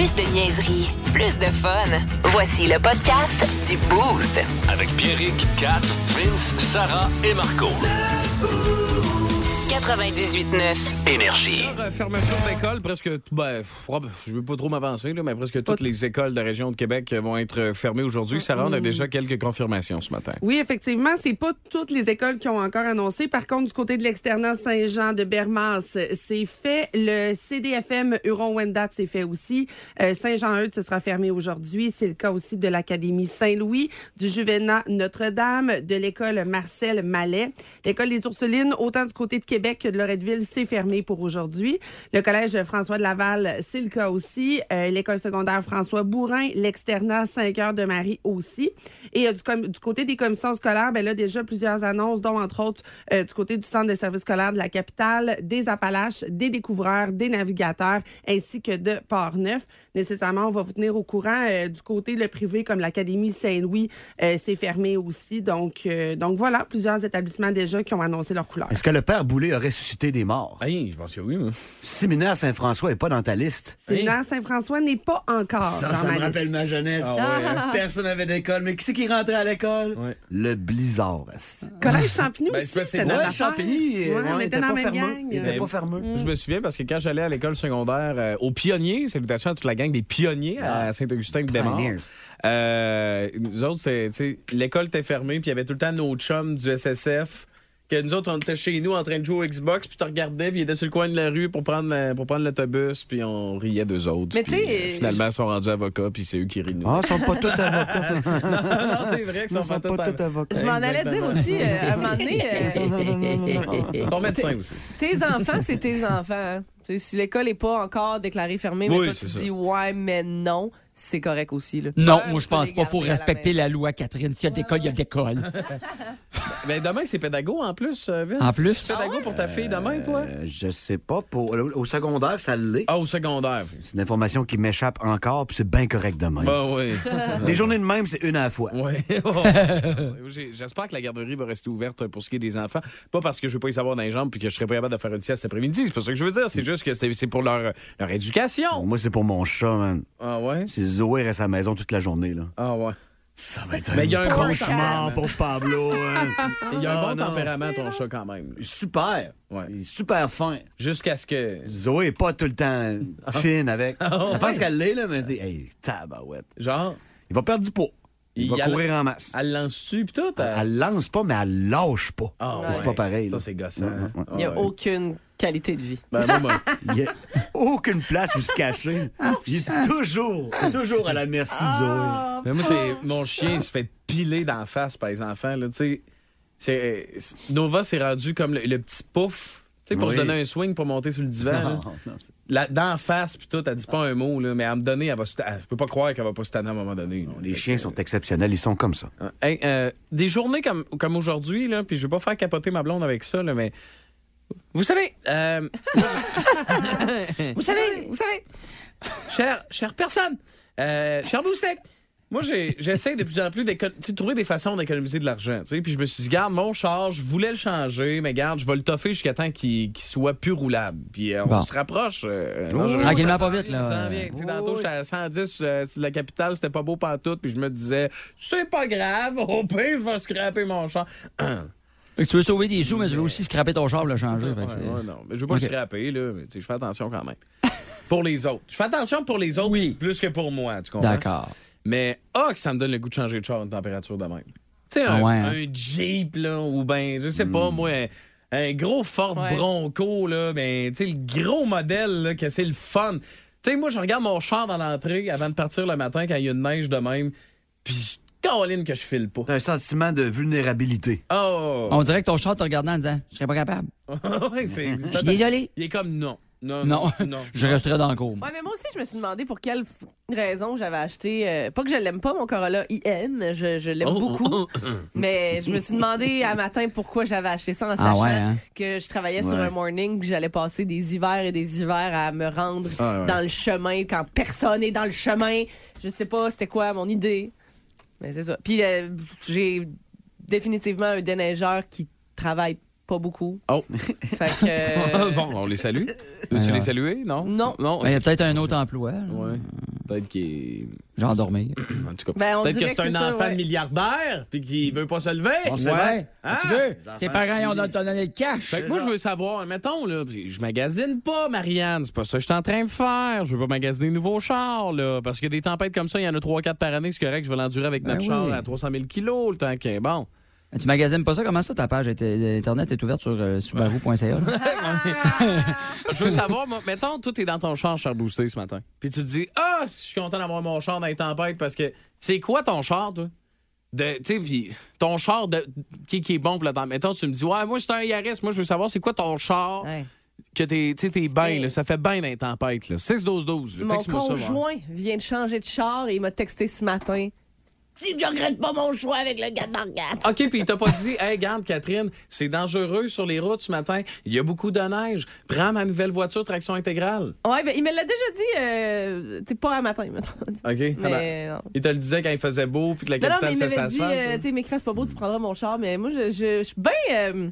Plus de niaiserie, plus de fun. Voici le podcast du Boost. Avec Pierrick, Kat, Vince, Sarah et Marco. 98.9. Énergie. Alors, euh, fermeture d'école, presque, ben, je veux pas trop m'avancer, là, mais presque toutes les écoles de la région de Québec vont être euh, fermées aujourd'hui. Sarah, on a déjà quelques confirmations ce matin. Oui, effectivement, c'est pas toutes les écoles qui ont encore annoncé. Par contre, du côté de l'externat Saint-Jean de Bermas, c'est fait. Le CDFM Huron-Wendat, c'est fait aussi. Euh, Saint-Jean-Eudes, ce sera fermé aujourd'hui. C'est le cas aussi de l'Académie Saint-Louis, du Juvénat Notre-Dame, de l'école Marcel Mallet. L'école des Ursulines, autant du côté de Québec que de Loretteville, c'est fermé pour aujourd'hui. Le collège François de Laval, c'est le cas aussi. Euh, l'école secondaire François Bourrin, l'externat 5 heures de Marie aussi. Et euh, du côté des commissions scolaires, ben là, déjà plusieurs annonces, dont entre autres euh, du côté du centre de services scolaires de la capitale, des Appalaches, des découvreurs, des navigateurs, ainsi que de Port-Neuf. Nécessairement, on va vous tenir au courant. Euh, du côté le privé, comme l'Académie Saint-Louis, euh, c'est fermé aussi. Donc, euh, donc voilà, plusieurs établissements déjà qui ont annoncé leur couleur. Est-ce que le père Boulay a ressuscité des morts? Hey, je pense que oui, moi. Séminaire Saint-François n'est pas dans ta liste. Séminaire Saint-François n'est pas encore Ça, dans ça ma me liste. rappelle ma jeunesse. Ah Personne n'avait d'école. Mais qui c'est qui rentrait à l'école? Ouais. Le blizzard. Collège Champigny Ben, aussi, c'était notre Ouais. Champigny, Ouais, euh, on était dans la même fermeux. gang. Il était Euh, pas fermeux. Je me souviens parce que quand j'allais à l'école secondaire, euh, aux pionniers, salutations à toute la gang des pionniers à Saint-Augustin de. Euh, nous autres, c'est, l'école était fermée, puis il y avait tout le temps nos chums du SSF. Que nous autres, on était chez nous en train de jouer au Xbox, puis tu regardais, puis ils étaient sur le coin de la rue pour prendre, la- pour prendre l'autobus, puis on riait d'eux autres. Mais puis, tu sais, euh, finalement, ils sont rendus avocats, puis c'est eux qui rient de nous. Ah, ils sont pas tous avocats. non, c'est vrai qu'ils Ils sont, sont pas tous avocats. Je m'en allais dire aussi, euh, à un moment donné, euh, Ils sont médecins aussi. tes enfants, c'est tes enfants. Si l'école n'est pas encore déclarée fermée, mais Oui, toi, tu ça. dis ouais, mais non, c'est correct aussi. Là. Non, moi tu je pense pas. Faut la respecter la loi, Catherine. S'il y a d'école, il y a d'école. Ben, demain, c'est pédago en plus, euh, Vince. En plus? C'est pédago pour ta fille demain, toi? Euh, je sais pas. Pour, au secondaire, ça l'est. Ah, au secondaire. C'est une information qui m'échappe encore, puis c'est bien correct de même. Ben oui. Des journées de même, c'est une à la fois. Ouais. J'ai- J'espère que la garderie va rester ouverte pour ce qui est des enfants. Pas parce que je veux pas y savoir dans les jambes puis que je serais pas capable de faire une sieste cet après-midi. C'est pas ça que je veux dire. C'est juste que c'est c'est pour leur, leur éducation. Moi, c'est pour mon chat, man. Ah ouais? Zoé reste à la maison toute la journée, là. Ah ouais. Ça va être Mais il y a un bon cauchemar pour Pablo. hein. Il y a un Ah, bon tempérament, ton chat, quand même. Super. Ouais. Il est super fin. Jusqu'à ce que. Zoé est pas tout le temps fine avec. Ah, Je pense qu'elle l'est, là, mais elle dit Hey, tabarouette. Genre, Il va perdre du poids. Il, Il va courir en masse. elle lance-tu pis tout? Elle... Elle lance pas, mais elle lâche pas. Ah, C'est ouais. pas pareil. Ça, c'est gossant. Ouais, ouais, ouais. Il n'y a Ah, ouais. aucune qualité de vie. Ben, moi, moi, Il y a aucune place où se cacher. Il est toujours, toujours à la merci de Zoé. Mais moi, c'est mon chien, il se fait piler d'en face par les enfants. Là, tu sais. c'est, c'est- Nova s'est rendu comme le, le petit pouf. Tu sais, pour Oui. se donner un swing pour monter sur le divan. là. Non, non, c'est- La, d'en face, puis tout, elle dit pas un mot, là, mais à me donner, elle va Je peux pas croire qu'elle va pas se tanner à un moment donné. Les chiens sont exceptionnels, ils sont comme ça. Euh, hey, euh, des journées comme, comme aujourd'hui, là, puis je veux pas faire capoter ma blonde avec ça, là, mais. Vous savez. euh, vous savez, vous savez. Chère, chère personne, euh, cher moi, j'essaie de plus en plus de trouver des façons d'économiser de l'argent. Puis je me suis dit, garde, mon char, je voulais le changer, mais garde, je vais le toffer jusqu'à temps qu'il soit plus roulable. Puis euh, on Bon. se rapproche. euh, je- Tranquillement, pas vite, là. s'en vient. Tantôt, j'étais à 110 euh, sur la capitale, c'était pas beau pantoute, puis je me disais, c'est pas grave, au pire, je vais scraper mon char. Hein. Tu veux sauver des sous, mais tu veux aussi scraper ton char pour le changer. Ouais, ouais, non, mais je veux pas le scraper, là, mais tu sais, je fais attention quand même. pour les autres. Je fais attention pour les autres Oui. plus que pour moi, tu comprends? D'accord. Mais, ah, que ça me donne le goût de changer de char à une température de même. Tu sais, Ah un, ouais, hein? un Jeep, là, ou ben, je sais Hmm. pas, moi, un, un gros Ford Ouais. Bronco, là, ben, tu sais, le gros modèle, là, que c'est le fun. Tu sais, moi, je regarde mon char dans l'entrée avant de partir le matin quand il y a une neige de même, puis Caroline que je file pas. T'as un sentiment de vulnérabilité. Oh! On dirait que ton chat te regardant en disant Je serais pas capable. ouais, c'est. Je suis désolé. Il est comme non. Non, Non. non, non. Je resterai dans le cours. moi. Ouais, mais moi aussi, je me suis demandé pour quelle f- raison j'avais acheté. euh, pas que je l'aime pas, mon Corolla IN, je, je l'aime Oh, beaucoup. oh, oh. Mais je me suis demandé à matin pourquoi j'avais acheté ça en Ah sachant ouais, hein? que je travaillais sur Ouais. un morning, que j'allais passer des hivers et des hivers à me rendre Ah ouais. dans le chemin quand personne est dans le chemin. Je sais pas c'était quoi mon idée. Mais c'est ça. Puis euh, j'ai définitivement un déneigeur qui travaille pas beaucoup. Oh. Fait que. euh, bon, on les salue. Tu Alors. les saluer, non? Non. Non? Ben, Il y a peut-être un autre emploi. Ouais. Peut-être qu'il Genre dormir. est. En tout cas. Ben, Peut-être que c'est un ça, enfant ouais. milliardaire puis qu'il veut pas se lever. On sait bien. Ouais. Ah, tu veux? les Ses parents ils ont donné le cash. Fait que moi, je veux savoir, mettons, là, je magasine pas, Marianne. C'est pas ça que je suis en train de faire. Je veux pas magasiner de nouveaux chars, là. Parce que des tempêtes comme ça, il y en a 3-4 par année. C'est correct, je vais l'endurer avec Ben notre oui. char à 300 000 kilos, le temps que. Bon. Tu magasines pas ça? Comment ça, ta page était- Internet est ouverte sur euh, subaru.ca? Je veux savoir, moi, mettons, tout est dans ton char, char boosté ce matin. Puis tu te dis, ah, je suis content d'avoir mon char dans les tempêtes parce que c'est quoi ton char, toi? De, tu sais, puis ton char de, qui, qui est bon pour le temps. Mettons, tu me dis, ouais, moi, c'est un Yaris. Moi, je veux savoir, c'est quoi ton char ouais. que t'es, tu sais, t'es bien, là, ça fait bien dans les tempêtes, là. 6-12-12, là. Mon Texte-moi ça, voir. conjoint vient de changer de char et il m'a texté ce matin. Si je regrette pas mon choix avec le gars de Margat. OK, puis il t'a pas dit, hey, garde, Catherine, c'est dangereux sur les routes ce matin. Il y a beaucoup de neige. Prends ma nouvelle voiture traction intégrale. Ouais, ben, il me l'a déjà dit, euh, tu sais, pas un matin, mettons. OK? Mais, non. Il te le disait quand il faisait beau puis que la Non, non, mais capitale il m'avait dit, euh, tu sais, mais qu'il fasse pas beau, tu prendras mon char. Mais moi, je, je, je suis bien. Euh,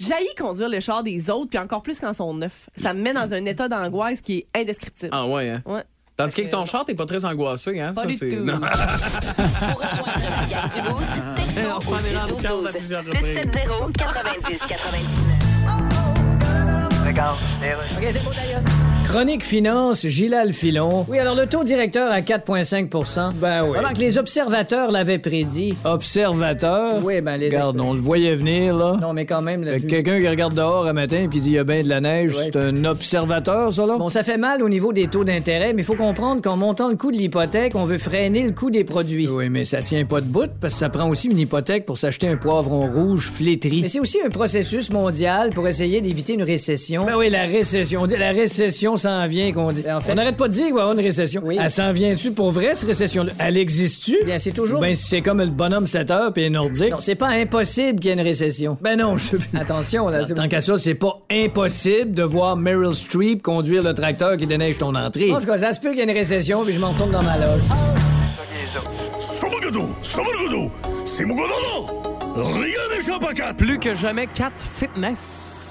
J'haïs conduire le char des autres, puis encore plus quand ils sont neufs. Ça me met dans un état d'angoisse qui est indescriptible. Ah ouais, hein? Ouais. Tandis que, ton char, t'es pas très angoissé, hein? Pas ça, du c'est... tout. Non. Pour rejoindre la gang du Boost, texto au s'en est rendu compte à 612 plusieurs reprises. 670 90 99. Chronique Finance, Gilal Filon. Oui, alors le taux directeur à 4,5% Ben oui. Alors que les observateurs l'avaient prédit. Observateurs? Oui, ben les Regarde, on le voyait venir, là. Non, mais quand même... Que Quelqu'un qui regarde dehors un matin et qui dit il y a bien de la neige, Ouais. c'est un observateur, ça, là? Bon, ça fait mal au niveau des taux d'intérêt, mais il faut comprendre qu'en montant le coût de l'hypothèque, on veut freiner le coût des produits. Oui, mais ça tient pas de bout parce que ça prend aussi une hypothèque pour s'acheter un poivron rouge flétri. Mais c'est aussi un processus mondial pour essayer d'éviter une récession. Ben oui, la récession. On dit la récession s'en vient, qu'on dit. Ben, en fait- On n'arrête pas de dire qu'il va y avoir une récession. Oui. Elle s'en vient-tu pour vrai, cette récession-là? Elle existe-tu? Bien, c'est toujours... Ben, c'est comme le bonhomme 7 heures puis les nordiques. Non, c'est pas impossible qu'il y ait une récession. Ben non, je... Attention, là. c'est- Tant qu'à ça, c'est pas impossible de voir Meryl Streep conduire le tracteur qui déneige ton entrée. En tout cas, ça se peut qu'il y ait une récession, puis je m'en retourne dans ma loge. Plus que jamais, Cat Fitness.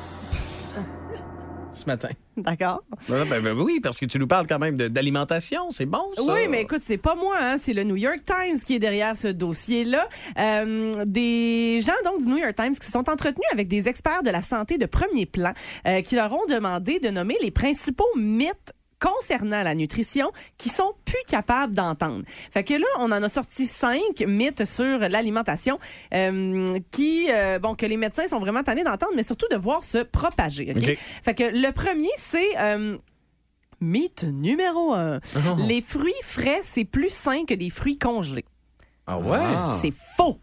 Ce matin. D'accord. Ben, ben, ben oui, parce que tu nous parles quand même d'alimentation. C'est bon, ça. Oui, mais écoute, c'est pas moi, hein, c'est le New York Times qui est derrière ce dossier-là. Euh, des gens donc du New York Times qui se sont entretenus avec des experts de la santé de premier plan euh, qui leur ont demandé de nommer les principaux mythes concernant la nutrition qui sont plus capables d'entendre. Fait que là, on en a sorti cinq mythes sur l'alimentation euh, qui, euh, bon, que les médecins sont vraiment tannés d'entendre, mais surtout de voir se propager. OK? OK. Fait que le premier, c'est euh, mythe numéro un. Les fruits frais, c'est plus sain que des fruits congelés. Ah ouais? C'est faux.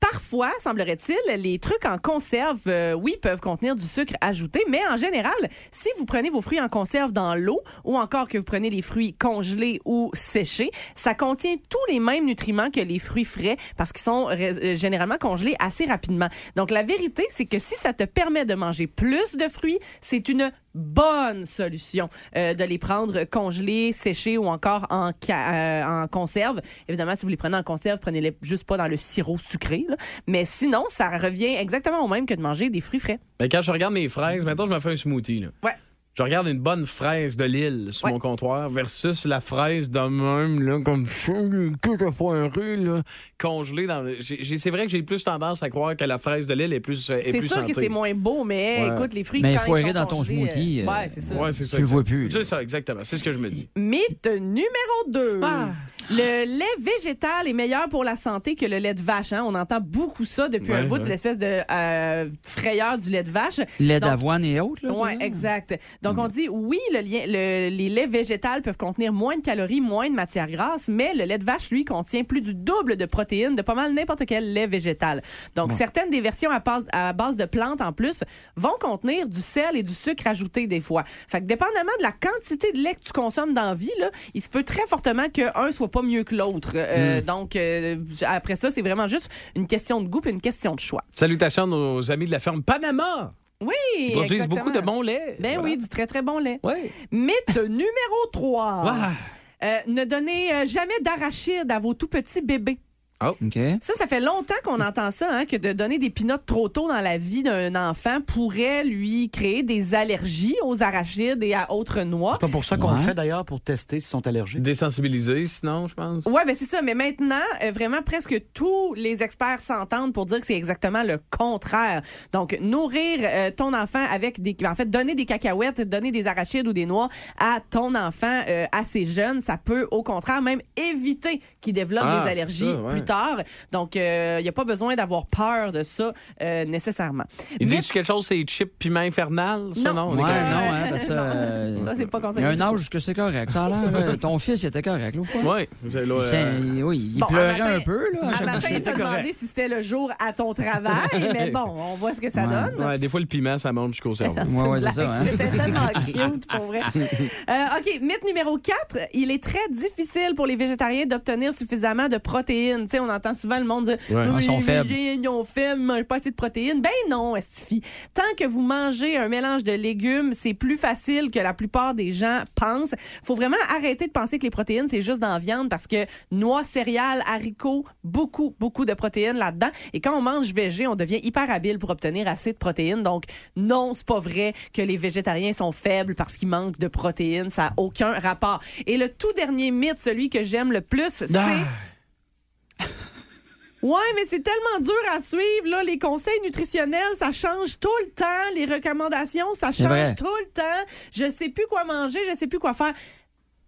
Parfois, semblerait-il, les trucs en conserve, euh, oui, peuvent contenir du sucre ajouté, mais en général, si vous prenez vos fruits en conserve dans l'eau ou encore que vous prenez les fruits congelés ou séchés, ça contient tous les mêmes nutriments que les fruits frais parce qu'ils sont euh, généralement congelés assez rapidement. Donc, la vérité, c'est que si ça te permet de manger plus de fruits, c'est une bonne solution euh, de les prendre congelés, séchés ou encore en, euh, en conserve. Évidemment, si vous les prenez en conserve, prenez-les juste pas dans le sirop sucré. là. Mais sinon, ça revient exactement au même que de manger des fruits frais. Ben, quand je regarde mes fraises, maintenant, je me fais un smoothie. Là. Ouais. Je regarde une bonne fraise de Lille sur Ouais. mon comptoir versus la fraise de même, là, comme tout à foiré, là, congelée dans le- C'est vrai que j'ai plus tendance à croire que la fraise de Lille est plus, euh, est C'est sûr santé. que c'est moins beau, mais Ouais. écoute, les fruits Mais quand ils foiré sont dans ton congelés, smoothie, euh, euh, ouais, c'est ça. Ouais, c'est ça. Tu le vois plus. C'est ça, exactement. C'est ce que je me dis. Mythe numéro 2. Ah. Le lait végétal est meilleur pour la santé que le lait de vache. hein. On entend beaucoup ça depuis un bout, ouais. l'espèce de euh, frayeur du lait de vache. Lait d'avoine et autres, là. Oui, exact. Donc, on dit, oui, le lien, le- les laits végétales peuvent contenir moins de calories, moins de matières grasses, mais le lait de vache, lui, contient plus du double de protéines de pas mal n'importe quel lait végétal. Donc, certaines des versions à base, à base de plantes, en plus, vont contenir du sel et du sucre ajouté des fois. Fait que, dépendamment de la quantité de lait que tu consommes dans la vie, là, il se peut très fortement qu'un soit pas mieux que l'autre. Euh, Donc, euh, après ça, c'est vraiment juste une question de goût et une question de choix. Salutations à nos amis de la ferme Panama. Oui, Ils produisent exactement. beaucoup de bon lait. Ben Voilà. oui, du très, très bon lait. Ouais. Mythe numéro 3. Ah. ne donnez euh, jamais d'arachide à vos tout petits bébés. OK. Ça, ça fait longtemps qu'on entend ça, hein, que de donner des pinottes trop tôt dans la vie d'un enfant pourrait lui créer des allergies aux arachides et à autres noix. C'est pas pour ça qu'on Ouais. le fait d'ailleurs, pour tester s'ils sont allergiques. Désensibilisé, sinon, je pense. Ouais, ben c'est ça. Mais maintenant, euh, vraiment, presque tous les experts s'entendent pour dire que c'est exactement le contraire. Donc, nourrir euh, ton enfant avec des, en fait, donner des cacahuètes, donner des arachides ou des noix à ton enfant euh, assez jeune, ça peut au contraire même éviter qu'il développe Ah, des allergies ça, ouais. plus tard. Donc, il n'y a pas besoin d'avoir peur de ça euh, nécessairement. Ils Mais- disent quelque chose, c'est chip piment infernal, ça, Non. non? Ouais, C'est non, hein, que ça, euh, Ça, c'est pas Il y conseillé. a un âge que c'est correct. Ça a l'air, euh, ton fils, il était correct. Ouais. Là, Il euh, s'est- oui, il Bon, pleurait un matin- un peu, là. Un matin, il t'a demandé si c'était le jour à ton travail, mais bon, on voit ce que ça Ouais. donne. ouais, des fois, le piment, ça monte jusqu'au cerveau. Ouais, ouais, c'est ça, hein. C'était tellement cute, pour vrai. Euh, OK, mythe numéro 4. Il est très difficile pour les végétariens d'obtenir suffisamment de protéines. Tu sais, on entend souvent le monde dire Ouais. Oui, Ils sont les faibles. Ils ont faible, ils mangent pas assez de protéines. Ben non, Estifi. Tant que vous mangez un mélange de légumes, c'est plus facile que la plupart des gens pensent. faut vraiment arrêter de penser que les protéines, c'est juste dans la viande parce que noix, céréales, haricots, beaucoup, beaucoup de protéines là-dedans. Et quand on mange végé, on devient hyper habile pour obtenir assez de protéines. Donc, non, c'est pas vrai que les végétariens sont faibles parce qu'ils manquent de protéines. Ça n'a aucun rapport. Et le tout dernier mythe, celui que j'aime le plus, c'est... Ah. Ouais, mais c'est tellement dur à suivre. Là. Les conseils nutritionnels, ça change tout le temps. Les recommandations, ça change vrai. tout le temps. Je sais plus quoi manger, je sais plus quoi faire.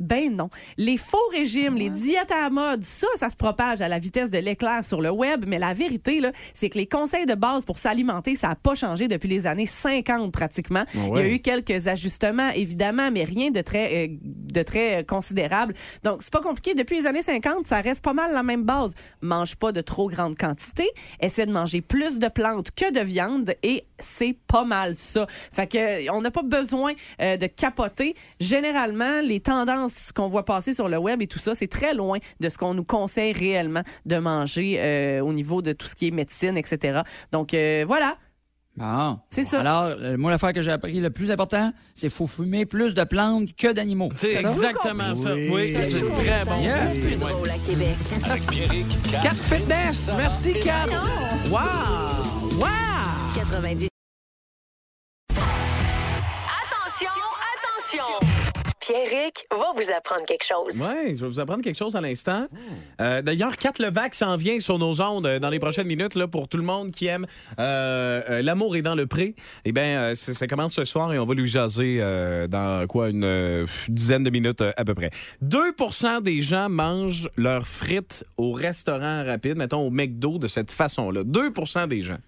Ben non. Les faux régimes, les diètes à la mode, ça, ça se propage à la vitesse de l'éclair sur le web. Mais la vérité, là, c'est que les conseils de base pour s'alimenter, ça n'a pas changé depuis les années 50 pratiquement. Il y a eu quelques ajustements, évidemment, mais rien de très, euh, de très euh, considérable. Donc, c'est pas compliqué. Depuis les années 50, ça reste pas mal la même base. Mange pas de trop grande quantité. Essaie de manger plus de plantes que de viande et c'est pas mal ça. Fait que, euh, on n'a pas besoin euh, de capoter. Généralement, les tendances qu'on voit passer sur le web et tout ça, c'est très loin de ce qu'on nous conseille réellement de manger euh, au niveau de tout ce qui est médecine, etc. Donc, euh, voilà. Bon. C'est ça. Alors, euh, moi, l'affaire que j'ai appris, le plus important, c'est qu'il faut fumer plus de plantes que d'animaux. C'est exactement ça. Oui. Oui, c'est très bon. Yeah. Plus drôle à Québec. Avec Pierrick, Kat, 4 fitness. Merci, Kat. Wow! Wow! 90. Pierrick va vous apprendre quelque chose. Oui, je vais vous apprendre quelque chose à l'instant. Euh, D'ailleurs, Kat Levac s'en vient sur nos ondes euh, dans les prochaines minutes là, pour tout le monde qui aime euh, euh, L'amour est dans le pré. Eh bien, ça, commence ce soir et on va lui jaser dans quoi, une dizaine de minutes à peu près. 2% des gens mangent leurs frites au restaurant rapide, mettons au McDo, de cette façon-là. 2% des gens.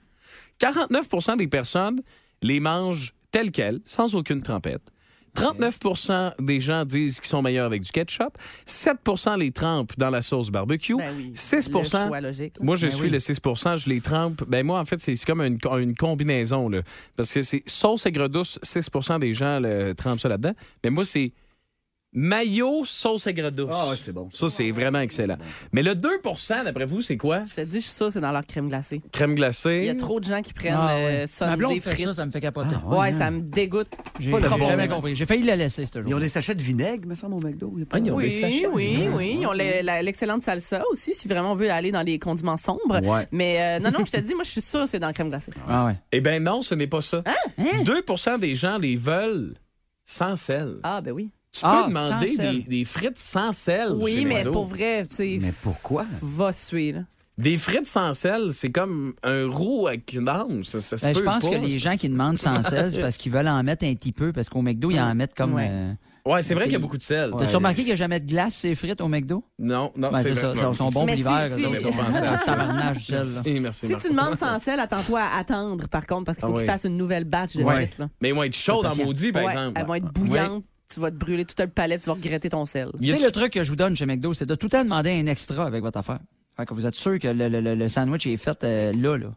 49% des personnes les mangent telles quelles, sans aucune trempette. 39% des gens disent qu'ils sont meilleurs avec du ketchup. 7% les trempent dans la sauce barbecue. Ben oui, 6 le choix logique. Moi, je Ben suis oui. le 6% je les trempe. Ben moi, en fait, c'est comme une, une combinaison. Là, parce que c'est sauce aigre douce, 6% des gens le, trempent ça là-dedans. Mais moi, c'est mayo, sauce aigre douce. Ah ouais, c'est bon. Ça, c'est vraiment excellent. Mais le 2% d'après vous, c'est quoi? Je te dis, je suis sûre, c'est dans leur crème glacée. Crème glacée? Il y a trop de gens qui prennent Ah, euh, ouais. Sunday Ma blonde fait frites. ça, ça me fait capoter. ouais, ça me dégoûte. J'ai Pas le j'ai bon. jamais compris. J'ai failli la laisser, ce Ils ont jour. des sachets de vinaigre, me semble, au McDo. Il y a pas- Ah, ils ont des Oui, sachets. oui, oui. Ils ont le- la- l'excellente salsa aussi, si vraiment on veut aller dans les condiments sombres. Ouais. Mais euh, non, non, je te dis, moi, je suis que c'est dans la crème glacée. Ah ouais. Eh bien non, ce n'est pas ça. Hein? 2% des gens les veulent sans sel. Ah, ben oui. Tu peux Ah, demander des, des frites sans sel. Oui, chez mais McDo. pour vrai, c'est Mais pourquoi? va suivre. là. Des frites sans sel, c'est comme un roux avec une âme. Ça, ça se Ben, je pense pas. que les gens qui demandent sans sel, c'est parce qu'ils veulent en mettre un petit peu, parce qu'au McDo, ils en mettent comme. Ouais. euh, Ouais, c'est vrai qu'il y a beaucoup de sel. T'as-tu remarqué qu'il n'y a jamais de glace, ces frites au McDo? Non, non, Ben, c'est vrai. ça. Ils sont bons l'hiver. si, si. sel. Merci, merci. Si Marco. tu demandes sans sel, attends-toi à attendre, par contre, parce qu'il faut Ah qu'ils fassent une nouvelle batch de Ouais. frites. Là. Mais ils vont être chauds en maudit, par Ouais, exemple. elles vont être bouillantes. Tu vas te brûler tout le palais, tu vas regretter ton sel. C'est le truc que je vous donne chez McDo, c'est de tout le temps demander un extra avec votre affaire. Fait que vous êtes sûr que le, le- le- sandwich est fait euh, là, là. Tu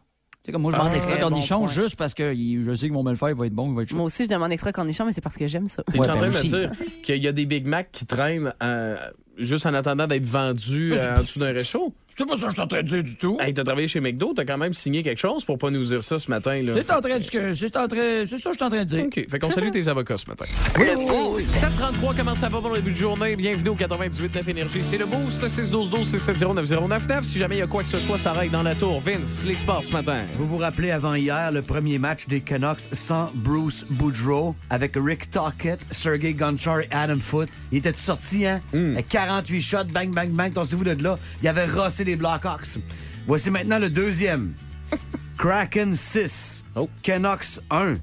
sais, comme moi, je Ah, demande extra très bon cornichon juste parce que je sais que mon il va être bon, il va être chaud. Moi aussi, je demande extra cornichon, mais c'est parce que j'aime ça. T'es Ouais, en ben train de me aussi. dire qu'il y a des Big Mac qui traînent euh, juste en attendant d'être vendus euh, en dessous d'un réchaud? C'est pas ça que je suis en train de dire du tout. Hey, t'as travaillé chez McDo, t'as quand même signé quelque chose pour pas nous dire ça ce matin. là. C'est en train de que- c'est en train- c'est ça que je suis en train de dire. OK. Fait qu'on salue tes avocats ce matin. Le Boost. 733, comment ça va pour le début de journée? Bienvenue au 98.9 Énergie. C'est le Boost, 612-12-670-9099. Si jamais il y a quoi que ce soit, ça règle dans la tour. Vince, les sports ce matin. Vous vous rappelez avant hier le premier match des Canucks sans Bruce Boudreau avec Rick Tockett, Sergei Gonchar et Adam Foote. Il était sorti, hein? Avec 48 shots, bang, bang, bang. Pensez-vous de là? Il avait rossé les Blackhawks. Voici maintenant le deuxième. Kraken 6. Oh. Canucks 1.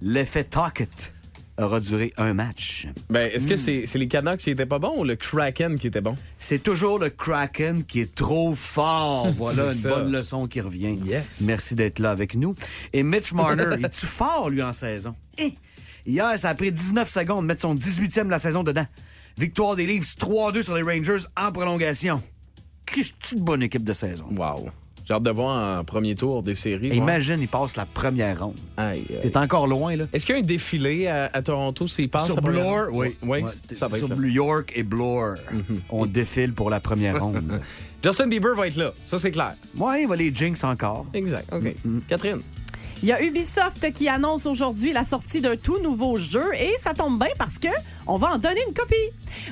L'effet Tockett aura duré un match. Ben, est-ce que c'est c'est les Canucks qui étaient pas bons ou le Kraken qui était bon? C'est toujours le Kraken qui est trop fort. Voilà une ça. bonne leçon qui revient. Yes. Merci d'être là avec nous. Et Mitch Marner, il est-tu fort, lui, en saison? Eh! Hier, ça a pris 19 secondes de mettre son 18e de la saison dedans. Victoire des Leafs 3-2 sur les Rangers en prolongation. Qu'est-ce de bonne équipe de saison? Wow. J'ai hâte de voir en premier tour des séries. voir. Imagine, il passe la première ronde. Aïe, aïe. T'es encore loin, là. Est-ce qu'il y a un défilé à, à Toronto s'il passe Sur la première- Bloor, oui. Oui, ça va être Sur. Mhm. York et Bloor, on défile pour la première ronde. Justin Bieber va être là. Ça, c'est clair. ouais, il va les Jinx encore. Exact. OK. Catherine? Il y a Ubisoft qui annonce aujourd'hui la sortie d'un tout nouveau jeu et ça tombe bien parce que on va en donner une copie.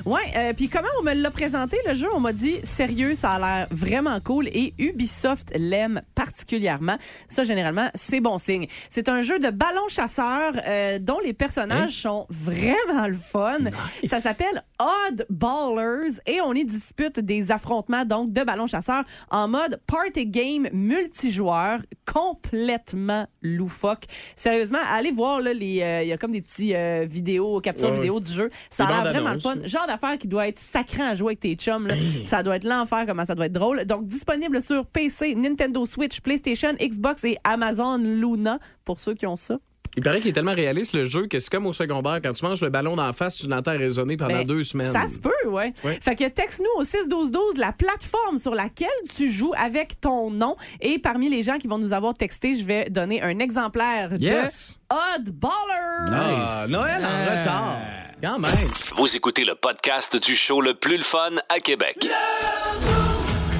Ouais, euh, puis comment on me l'a présenté le jeu, on m'a dit sérieux, ça a l'air vraiment cool et Ubisoft l'aime particulièrement. Ça généralement, c'est bon signe. C'est un jeu de ballon chasseur euh, dont les personnages sont vraiment le fun. Ça s'appelle Odd Ballers et on y dispute des affrontements donc de ballon chasseur en mode party game multijoueur complètement loufoque. Sérieusement, allez voir là les euh, il y a comme des petits euh, vidéos captures Ouais, vidéo du jeu. Ça a l'air vraiment le fun. Genre d'affaire qui doit être sacré à jouer avec tes chums là. Ça doit être l'enfer comment ça doit être drôle. Donc disponible sur PC, Nintendo Switch, PlayStation, Xbox et Amazon Luna pour ceux qui ont ça. Il paraît qu'il est tellement réaliste, le jeu, que c'est comme au secondaire. Quand tu manges le ballon d'en face, tu l'entends résonner pendant Ben, deux semaines. Ça se peut, ouais. Ouais. Fait que texte-nous au 61212 la plateforme sur laquelle tu joues avec ton nom. Et parmi les gens qui vont nous avoir texté, je vais donner un exemplaire Yes. de Odd Baller. Ah, Noël en retard. Quand même. Vous écoutez le podcast du show le plus le fun à Québec.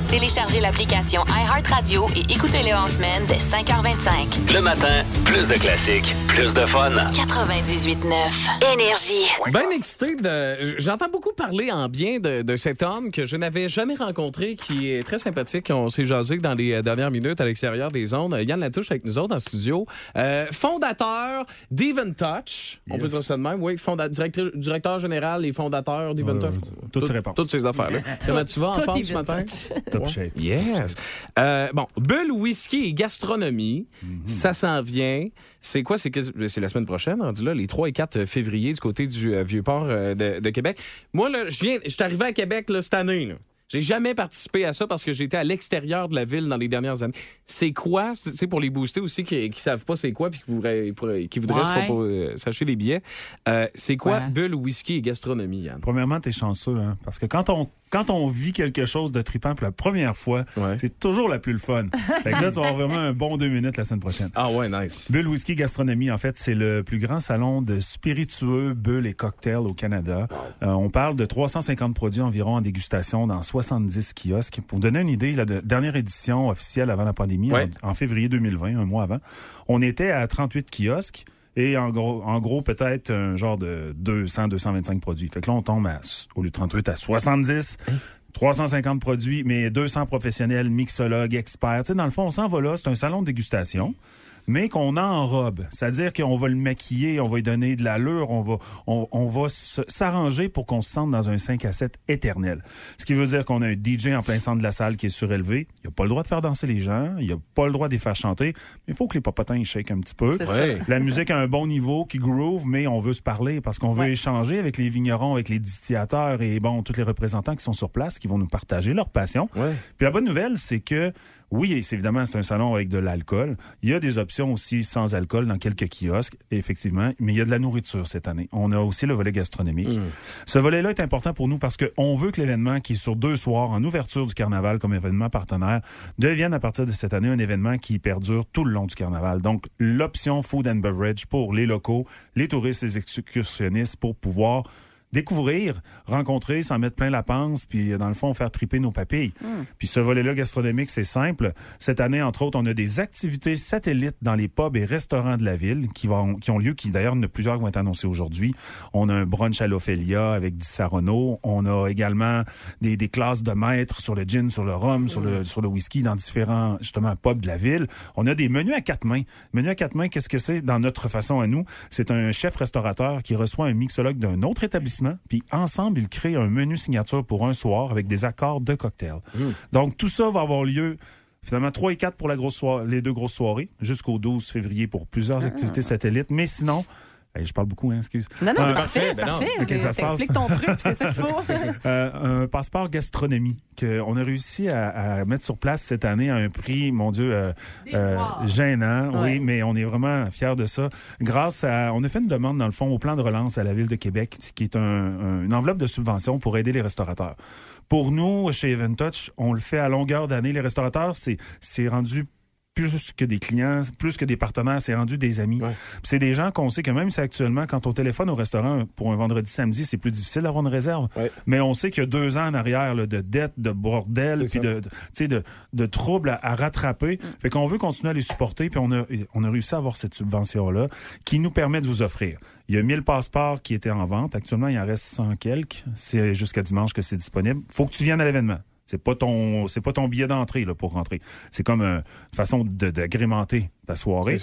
Téléchargez l'application iHeartRadio et écoutez-le en semaine dès 5h25. Le matin, plus de classiques, plus de fun. 98.9 Énergie. Bien excité de. J'entends beaucoup parler en bien de, de cet homme que je n'avais jamais rencontré, qui est très sympathique. On s'est jasé dans les euh, dernières minutes à l'extérieur des ondes. Yann Latouche avec nous autres en studio. Euh, fondateur d'Even Touch. On Yes. peut dire ça de même, oui. Fonda- directeur, directeur général et fondateur d'Even Euh, Touch. toutes ces. Toutes ces affaires-là. Comment tu vas en forme ce matin? Top shape. Yes. Euh, bon, bulle, whisky et gastronomie, Mhm. ça s'en vient. C'est quoi? C'est c'est la semaine prochaine, rendu là, les 3 et 4 février du côté du euh, Vieux-Port euh, de, de Québec. Moi, là, je viens, je suis arrivé à Québec là, cette année. Là. J'ai jamais participé à ça parce que j'étais à l'extérieur de la ville dans les dernières années. C'est quoi, tu sais, pour les booster aussi qui, qui savent pas c'est quoi puis qui voudraient, qui voudraient Ouais. euh, s'acheter des billets, euh, c'est quoi Ouais. bulle, whisky et gastronomie, Yann? Premièrement, t'es chanceux, hein, parce que quand on, quand on vit quelque chose de trippant pour la première fois, Ouais. c'est toujours la plus le fun. fait que là, tu vas avoir vraiment un bon deux minutes la semaine prochaine. Ah ouais, nice. Bull Whisky Gastronomie, en fait, c'est le plus grand salon de spiritueux, bulles et cocktails au Canada. Euh, on parle de 350 produits environ en dégustation dans 70 kiosques. Pour vous donner une idée, la de- dernière édition officielle avant la pandémie, Ouais. en, en février 2020, un mois avant, on était à 38 kiosques. Et en gros, peut-être un genre de 200, 225 produits. Fait que là, on tombe à, au lieu de 38 à 70. 350 produits, mais 200 professionnels, mixologues, experts. Tu sais, dans le fond, on s'en va là. C'est un salon de dégustation mais qu'on enrobe. C'est-à-dire qu'on va le maquiller, on va lui donner de l'allure, on va, on, on va s'arranger pour qu'on se sente dans un 5 à 7 éternel. Ce qui veut dire qu'on a un DJ en plein centre de la salle qui est surélevé. Il n'a pas le droit de faire danser les gens, il n'a pas le droit de les faire chanter, mais il faut que les popotins ils shake un petit peu. Ouais. La musique a un bon niveau, qui groove, mais on veut se parler parce qu'on veut Ouais. échanger avec les vignerons, avec les distillateurs et bon, tous les représentants qui sont sur place, qui vont nous partager leur passion. Ouais. Puis la bonne nouvelle, c'est que oui, c'est évidemment, c'est un salon avec de l'alcool. Il y a des options aussi sans alcool dans quelques kiosques, effectivement, mais il y a de la nourriture cette année. On a aussi le volet gastronomique. Ce volet-là est important pour nous parce qu'on veut que l'événement qui est sur deux soirs en ouverture du carnaval comme événement partenaire devienne à partir de cette année un événement qui perdure tout le long du carnaval. Donc, l'option food and beverage pour les locaux, les touristes, les excursionnistes pour pouvoir découvrir, rencontrer, s'en mettre plein la panse, puis euh, dans le fond, faire triper nos papilles. Puis ce volet-là gastronomique, c'est simple. Cette année, entre autres, on a des activités satellites dans les pubs et restaurants de la ville qui, vont, qui ont lieu, qui d'ailleurs, il y en a plusieurs qui vont être annoncés aujourd'hui. On a un brunch à l'Ophélia avec Sarono. On a également des, des classes de maîtres sur le gin, sur le rhum, sur le, sur le whisky dans différents, justement, pubs de la ville. On a des menus à quatre mains. Menus à quatre mains, qu'est-ce que c'est dans notre façon à nous? C'est un chef restaurateur qui reçoit un mixologue d'un autre établissement, puis ensemble, ils créent un menu signature pour un soir avec des accords de cocktail. Donc, tout ça va avoir lieu Finalement, 3 et 4 pour la grosse soirée, les deux grosses soirées, jusqu'au 12 février pour plusieurs activités satellites. Mais sinon, hey, je parle beaucoup, hein, excuse. Non, non, Euh, c'est parfait, c'est ben parfait. Ok, ça se passe. Explique ton truc, c'est ça qu'il faut. Euh, un passeport gastronomie qu'on a réussi à, à mettre sur place cette année à un prix, mon Dieu, euh, euh, gênant. Ouais. Oui, mais on est vraiment fiers de ça. Grâce à, on a fait une demande dans le fond au plan de relance à la ville de Québec, qui est un- un- une enveloppe de subvention pour aider les restaurateurs. Pour nous, chez Eventouch, on le fait à longueur d'année. Les restaurateurs, c'est rendu plus que des clients, plus que des partenaires, c'est rendu des amis. Ouais. C'est des gens qu'on sait que même si actuellement, quand on téléphone au restaurant pour un vendredi samedi, c'est plus difficile d'avoir une réserve. Ouais. Mais on sait qu'il y a deux ans en arrière là, de dettes, de bordel, puis de, de, de, de troubles à, à rattraper. Fait qu'on veut continuer à les supporter, puis on a, on a réussi à avoir cette subvention-là qui nous permet de vous offrir. Il y a 1000 passeports qui étaient en vente. Actuellement, il en reste 100 quelques. C'est jusqu'à dimanche que c'est disponible. Faut que tu viennes à l'événement. C'est pas ton, c'est pas ton billet d'entrée là pour rentrer. C'est comme euh, une façon de d'agrémenter ta soirée.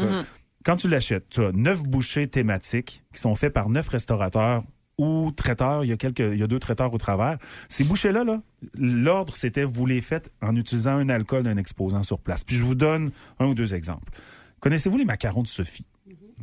Quand tu l'achètes, tu as neuf bouchées thématiques qui sont faits par neuf restaurateurs ou traiteurs. Il y a quelques, il y a deux traiteurs au travers. Ces bouchées-là, là, l'ordre, c'était vous les faites en utilisant un alcool d'un exposant sur place. Puis je vous donne un ou deux exemples. Connaissez-vous les macarons de Sophie?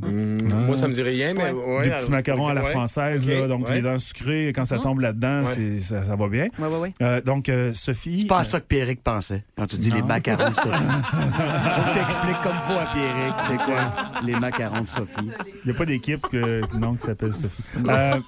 Moi, ça me dit rien, mais. ouais, des alors, petits macarons à la ouais. française, là, donc ouais. les dents sucrées, quand ça tombe là-dedans, Ouais. ça, ça va bien. Ouais, ouais, ouais. Euh, donc, euh, Sophie... C'est pas à ça que Pierrick pensait quand tu dis les macarons de Sophie. Faut que t'expliques comme faut à Pierrick c'est quoi les macarons de Sophie? Il n'y a pas d'équipe que, non, qui s'appelle Sophie. Euh,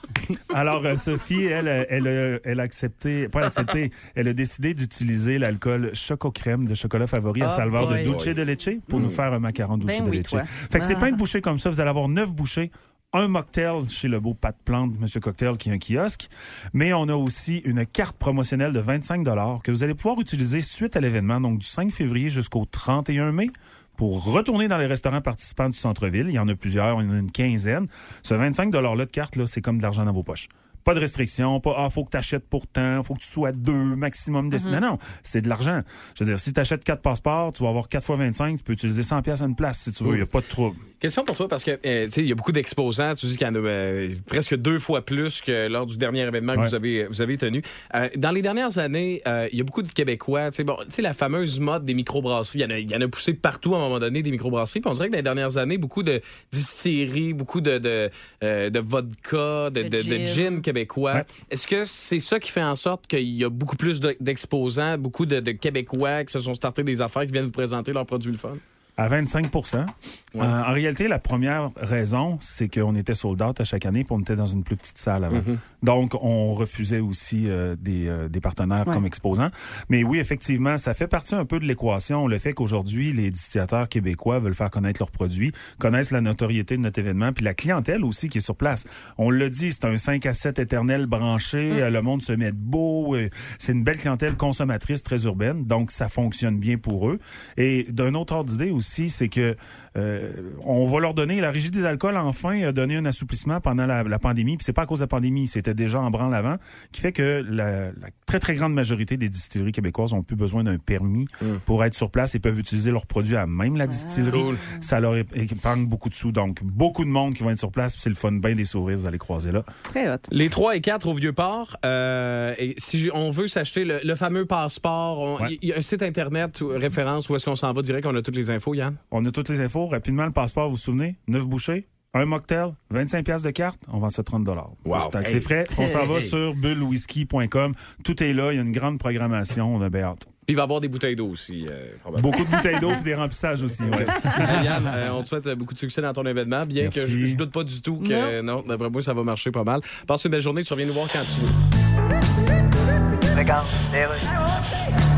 alors, euh, Sophie, elle, euh, elle, a- elle a accepté, pas accepté, elle a décidé d'utiliser l'alcool Choco Crème de chocolat favori à Oh salveur boy. de Dulce de Leche pour nous faire un macaron Dulce Ben de oui, Leche. toi. Fait que c'est plein de bouchées comme ça. Vous allez avoir neuf bouchées. Un mocktail chez le beau Pat Plante, Monsieur Cocktail, qui est un kiosque. Mais on a aussi une carte promotionnelle de 25 que vous allez pouvoir utiliser suite à l'événement, donc du 5 février jusqu'au 31 mai pour retourner dans les restaurants participants du centre-ville. Il y en a plusieurs, il y en a une quinzaine. Ce 25 $-là de carte, c'est comme de l'argent dans vos poches. Pas de restriction, pas ah, faut que tu achètes pour tant, faut que tu sois deux maximum de. Non, non, c'est de l'argent. Je veux dire, si tu achètes quatre passeports, tu vas avoir 4 fois 25, tu peux utiliser 100 pièces à une place si tu veux, il n'y a pas de trouble. Question pour toi, parce que euh, tu sais, il y a beaucoup d'exposants. Tu dis qu'il y en a euh, presque deux fois plus que lors du dernier événement que vous avez, vous avez tenu. Euh, dans les dernières années, euh, il y a beaucoup de Québécois. Tu sais, bon, tu sais, la fameuse mode des microbrasseries, il y en a, il y en a poussé partout à un moment donné, des microbrasseries. Puis on dirait que dans les dernières années, beaucoup de distilleries, beaucoup de, de, euh, de vodka, de, De de- de gin. Québécois. Ouais. Est-ce que c'est ça qui fait en sorte qu'il y a beaucoup plus de- d'exposants, beaucoup de, de Québécois qui se sont startés des affaires, qui viennent vous présenter leurs produits le fun? À 25 Euh, En réalité, la première raison, c'est qu'on était sold out à chaque année, puis on était dans une plus petite salle avant. Donc, on refusait aussi euh, des, euh, des partenaires Ouais. comme exposants. Mais oui, effectivement, ça fait partie un peu de l'équation, le fait qu'aujourd'hui, les distillateurs québécois veulent faire connaître leurs produits, connaissent la notoriété de notre événement, puis la clientèle aussi qui est sur place. On l'a dit, c'est un 5 à 7 éternel branché, euh, le monde se met beau, euh, c'est une belle clientèle consommatrice très urbaine, donc ça fonctionne bien pour eux. Et d'un autre ordre d'idée aussi, c'est que euh, on va leur donner, la Régie des alcools enfin a donné un assouplissement pendant la, pandémie, puis c'est pas à cause de la pandémie, c'était déjà en branle avant, qui fait que la très très grande majorité des distilleries québécoises ont plus besoin d'un permis pour être sur place et peuvent utiliser leurs produits à même la distillerie. Cool. Ça leur épargne beaucoup de sous, donc beaucoup de monde qui vont être sur place, puis c'est le fun, bien des sourires, vous allez croiser là. Très hot. Les 3 et 4 au Vieux-Port, euh, et si on veut s'acheter le, le fameux passeport, on- il Ouais. y a un site internet ou référence où est-ce qu'on s'en va direct, on a toutes les infos, Yann? On a toutes les infos. Rapidement, le passeport, vous vous souvenez? Neuf bouchées, un mocktail, 25 pièces de carte, on vend ça 30 Wow. C'est Hey. frais. On s'en va sur bullwhisky.com. Tout est là. Il y a une grande programmation. On a bien hâte. Puis il va y avoir des bouteilles d'eau aussi, euh, probablement. Beaucoup de bouteilles d'eau et des remplissages aussi. ouais. Hey, Yann, euh, on te souhaite euh, beaucoup de succès dans ton événement, bien Merci. que je, je doute pas du tout que non, d'après moi ça va marcher pas mal. Passe une belle journée, tu reviens nous voir quand tu veux.